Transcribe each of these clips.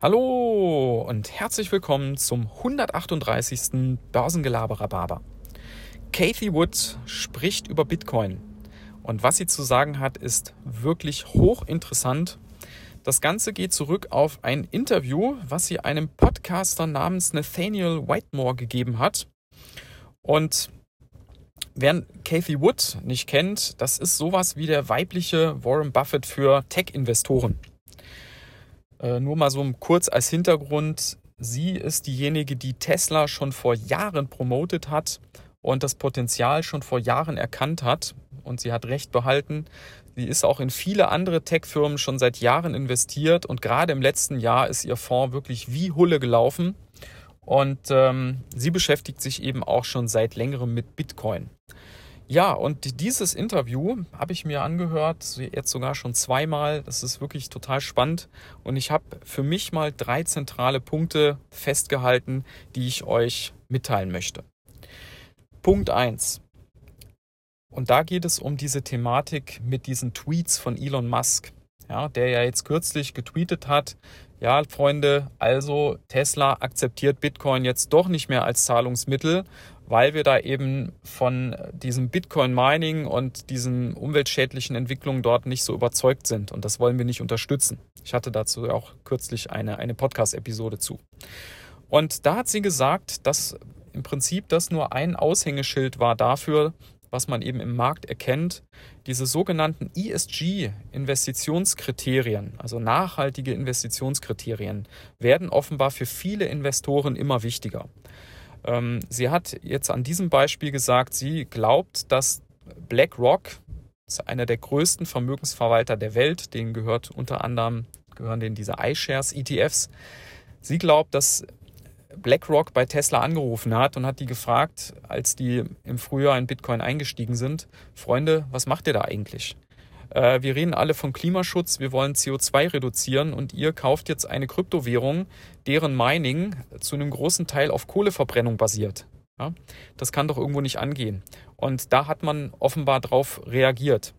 Hallo und herzlich willkommen zum 138. Börsengelaber Rhabarber. Kathy Wood spricht über Bitcoin und was sie zu sagen hat, ist wirklich hochinteressant. Das Ganze geht zurück auf ein Interview, was sie einem Podcaster namens Nathaniel Whitemore gegeben hat. Und wer Kathy Wood nicht kennt, das ist sowas wie der weibliche Warren Buffett für Tech-Investoren. Äh, nur mal so kurz als Hintergrund. Sie ist diejenige, die Tesla schon vor Jahren promotet hat und das Potenzial schon vor Jahren erkannt hat. Und sie hat recht behalten. Sie ist auch in viele andere Tech-Firmen schon seit Jahren investiert und gerade im letzten Jahr ist ihr Fonds wirklich wie Hulle gelaufen. Und ähm, sie beschäftigt sich eben auch schon seit längerem mit Bitcoin. Ja, und dieses Interview habe ich mir angehört, jetzt sogar schon zweimal. Das ist wirklich total spannend. Und ich habe für mich mal drei zentrale Punkte festgehalten, die ich euch mitteilen möchte. Punkt eins Und da geht es um diese Thematik mit diesen Tweets von Elon Musk, ja, der ja jetzt kürzlich getweetet hat, ja, Freunde, also Tesla akzeptiert Bitcoin jetzt doch nicht mehr als Zahlungsmittel, weil wir da eben von diesem Bitcoin-Mining und diesen umweltschädlichen Entwicklungen dort nicht so überzeugt sind. Und das wollen wir nicht unterstützen. Ich hatte dazu auch kürzlich eine, eine Podcast-Episode zu. Und da hat sie gesagt, dass im Prinzip das nur ein Aushängeschild war dafür, was man eben im Markt erkennt, diese sogenannten ESG-Investitionskriterien, also nachhaltige Investitionskriterien, werden offenbar für viele Investoren immer wichtiger. Ähm, sie hat jetzt an diesem Beispiel gesagt, sie glaubt, dass BlackRock, einer der größten Vermögensverwalter der Welt, denen gehört unter anderem gehören denen diese iShares ETFs. Sie glaubt, dass BlackRock bei Tesla angerufen hat und hat die gefragt, als die im Frühjahr in Bitcoin eingestiegen sind, Freunde, was macht ihr da eigentlich? Äh, wir reden alle von Klimaschutz, wir wollen CO2 reduzieren und ihr kauft jetzt eine Kryptowährung, deren Mining zu einem großen Teil auf Kohleverbrennung basiert. Ja? Das kann doch irgendwo nicht angehen. Und da hat man offenbar darauf reagiert.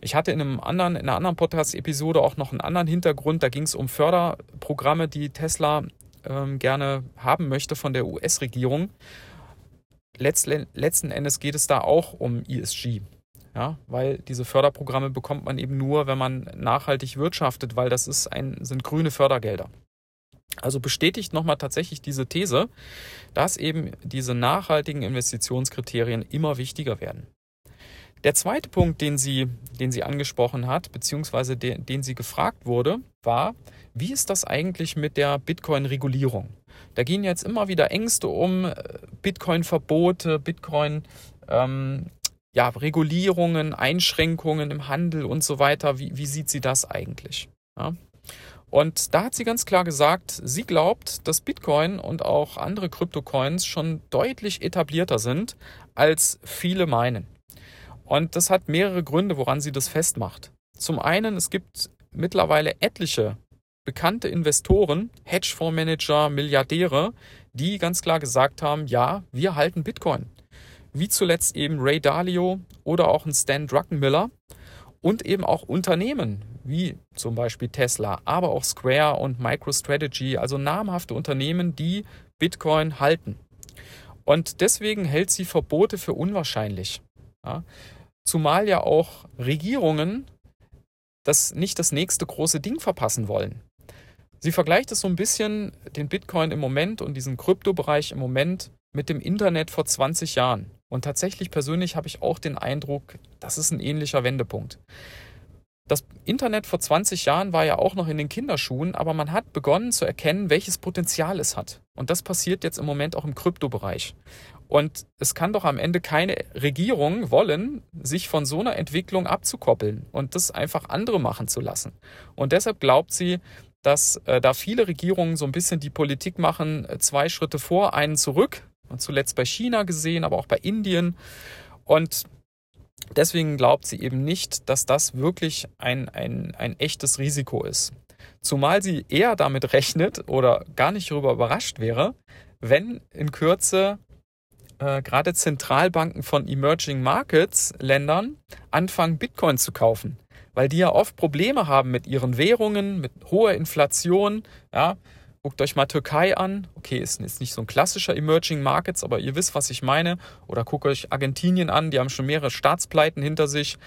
Ich hatte in, einem anderen, in einer anderen Podcast-Episode auch noch einen anderen Hintergrund. Da ging es um Förderprogramme, die Tesla ähm, gerne haben möchte von der US-Regierung. letzten Endes geht es da auch um ESG. Ja, weil diese Förderprogramme bekommt man eben nur, wenn man nachhaltig wirtschaftet, weil das ist ein, sind grüne Fördergelder. Also bestätigt nochmal tatsächlich diese These, dass eben diese nachhaltigen Investitionskriterien immer wichtiger werden. Der zweite Punkt, den sie, den sie angesprochen hat, beziehungsweise den, den sie gefragt wurde, war, wie ist das eigentlich mit der Bitcoin-Regulierung? Da gehen jetzt immer wieder Ängste um, äh, Bitcoin-Verbote, Bitcoin, ähm, ja, Regulierungen, Einschränkungen im Handel und so weiter. Wie, wie sieht sie das eigentlich? Ja? Und da hat sie ganz klar gesagt, sie glaubt, dass Bitcoin und auch andere Kryptocoins schon deutlich etablierter sind, als viele meinen. Und das hat mehrere Gründe, woran sie das festmacht. Zum einen, es gibt mittlerweile etliche bekannte Investoren, Hedgefondsmanager, Milliardäre, die ganz klar gesagt haben, ja, wir halten Bitcoin wie zuletzt eben Ray Dalio oder auch ein Stan Druckenmiller und eben auch Unternehmen wie zum Beispiel Tesla, aber auch Square und MicroStrategy, also namhafte Unternehmen, die Bitcoin halten. Und deswegen hält sie Verbote für unwahrscheinlich. Ja? Zumal ja auch Regierungen das nicht das nächste große Ding verpassen wollen. Sie vergleicht es so ein bisschen, den Bitcoin im Moment und diesen Kryptobereich im Moment mit dem Internet vor 20 Jahren. Und tatsächlich persönlich habe ich auch den Eindruck, das ist ein ähnlicher Wendepunkt. Das Internet vor 20 Jahren war ja auch noch in den Kinderschuhen, aber man hat begonnen zu erkennen, welches Potenzial es hat. Und das passiert jetzt im Moment auch im Kryptobereich. Und es kann doch am Ende keine Regierung wollen, sich von so einer Entwicklung abzukoppeln und das einfach andere machen zu lassen. Und deshalb glaubt sie, dass äh, da viele Regierungen so ein bisschen die Politik machen, äh, zwei Schritte vor, einen zurück, und zuletzt bei China gesehen, aber auch bei Indien. Und deswegen glaubt sie eben nicht, dass das wirklich ein, ein, ein echtes Risiko ist. Zumal sie eher damit rechnet oder gar nicht darüber überrascht wäre, wenn in Kürze äh, gerade Zentralbanken von Emerging Markets Ländern anfangen, Bitcoin zu kaufen. weil die ja oft Probleme haben mit ihren Währungen, mit hoher Inflation. Ja, guckt euch mal Türkei an. Okay, ist, ist nicht so ein klassischer Emerging Markets, aber ihr wisst, was ich meine. Oder guckt euch Argentinien an, die haben schon mehrere Staatspleiten hinter sich.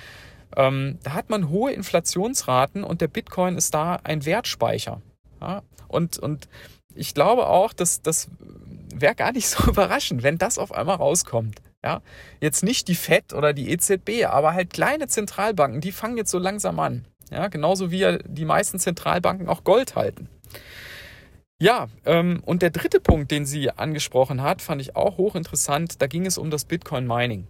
Ähm, da hat man hohe Inflationsraten und der Bitcoin ist da ein Wertspeicher. Ja? Und, und ich glaube auch, dass das wäre gar nicht so überraschend, wenn das auf einmal rauskommt. Ja, jetzt nicht die FED oder die EZB, aber halt kleine Zentralbanken, die fangen jetzt so langsam an. Ja, genauso wie ja die meisten Zentralbanken auch Gold halten. Ja, ähm, und der dritte Punkt, den sie angesprochen hat, fand ich auch hochinteressant. Da ging es um das Bitcoin Mining.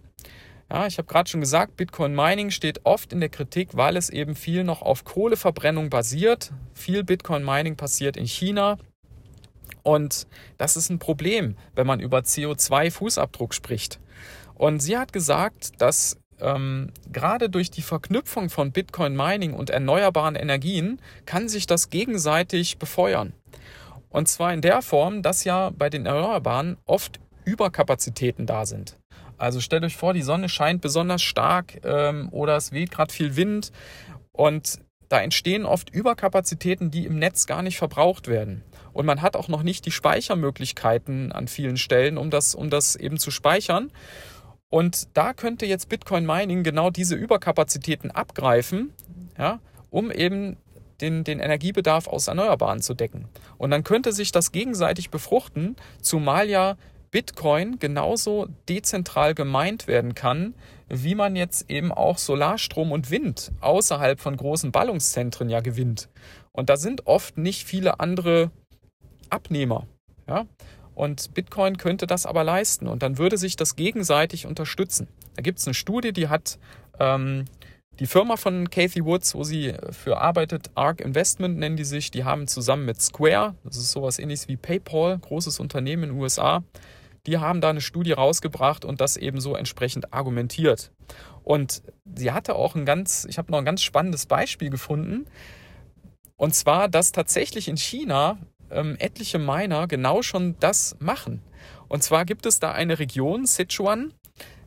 Ja, ich habe gerade schon gesagt, Bitcoin Mining steht oft in der Kritik, weil es eben viel noch auf Kohleverbrennung basiert. Viel Bitcoin Mining passiert in China. Und das ist ein Problem, wenn man über CO2-Fußabdruck spricht. Und sie hat gesagt, dass ähm, gerade durch die Verknüpfung von Bitcoin Mining und erneuerbaren Energien kann sich das gegenseitig befeuern. Und zwar in der Form, dass ja bei den Erneuerbaren oft Überkapazitäten da sind. Also stellt euch vor, die Sonne scheint besonders stark ähm, oder es weht gerade viel Wind und da entstehen oft Überkapazitäten, die im Netz gar nicht verbraucht werden. Und man hat auch noch nicht die Speichermöglichkeiten an vielen Stellen, um das, um das eben zu speichern. Und da könnte jetzt Bitcoin Mining genau diese Überkapazitäten abgreifen, ja, um eben den, den Energiebedarf aus Erneuerbaren zu decken. Und dann könnte sich das gegenseitig befruchten, zumal ja Bitcoin genauso dezentral gemeint werden kann, wie man jetzt eben auch Solarstrom und Wind außerhalb von großen Ballungszentren ja gewinnt. Und da sind oft nicht viele andere Abnehmer. Ja? Und Bitcoin könnte das aber leisten und dann würde sich das gegenseitig unterstützen. Da gibt es eine Studie, die hat ähm, die Firma von Kathy Woods, wo sie für arbeitet, ARK Investment nennen die sich, die haben zusammen mit Square, das ist sowas ähnliches wie PayPal, großes Unternehmen in den USA, die haben da eine Studie rausgebracht und das eben so entsprechend argumentiert. Und sie hatte auch ein ganz, ich habe noch ein ganz spannendes Beispiel gefunden. Und zwar, dass tatsächlich in China ähm, etliche Miner genau schon das machen. Und zwar gibt es da eine Region, Sichuan,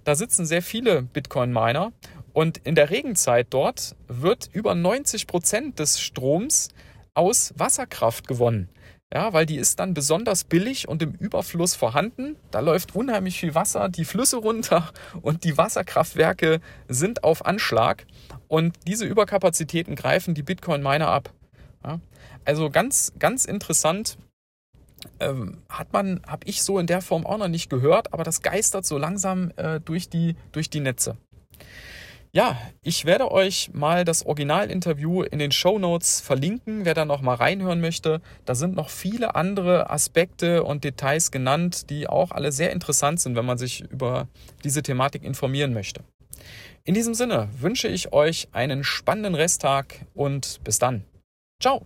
da sitzen sehr viele Bitcoin-Miner und in der Regenzeit dort wird über 90 Prozent des Stroms aus Wasserkraft gewonnen. Ja, weil die ist dann besonders billig und im Überfluss vorhanden. Da läuft unheimlich viel Wasser, die Flüsse runter und die Wasserkraftwerke sind auf Anschlag. Und diese Überkapazitäten greifen die Bitcoin-Miner ab. Ja, also ganz, ganz interessant. Ähm, hat man, habe ich so in der Form auch noch nicht gehört, aber das geistert so langsam äh, durch, die, durch die Netze. Ja, ich werde euch mal das Originalinterview in den Show Notes verlinken, wer da noch mal reinhören möchte. Da sind noch viele andere Aspekte und Details genannt, die auch alle sehr interessant sind, wenn man sich über diese Thematik informieren möchte. In diesem Sinne wünsche ich euch einen spannenden Resttag und bis dann. Ciao.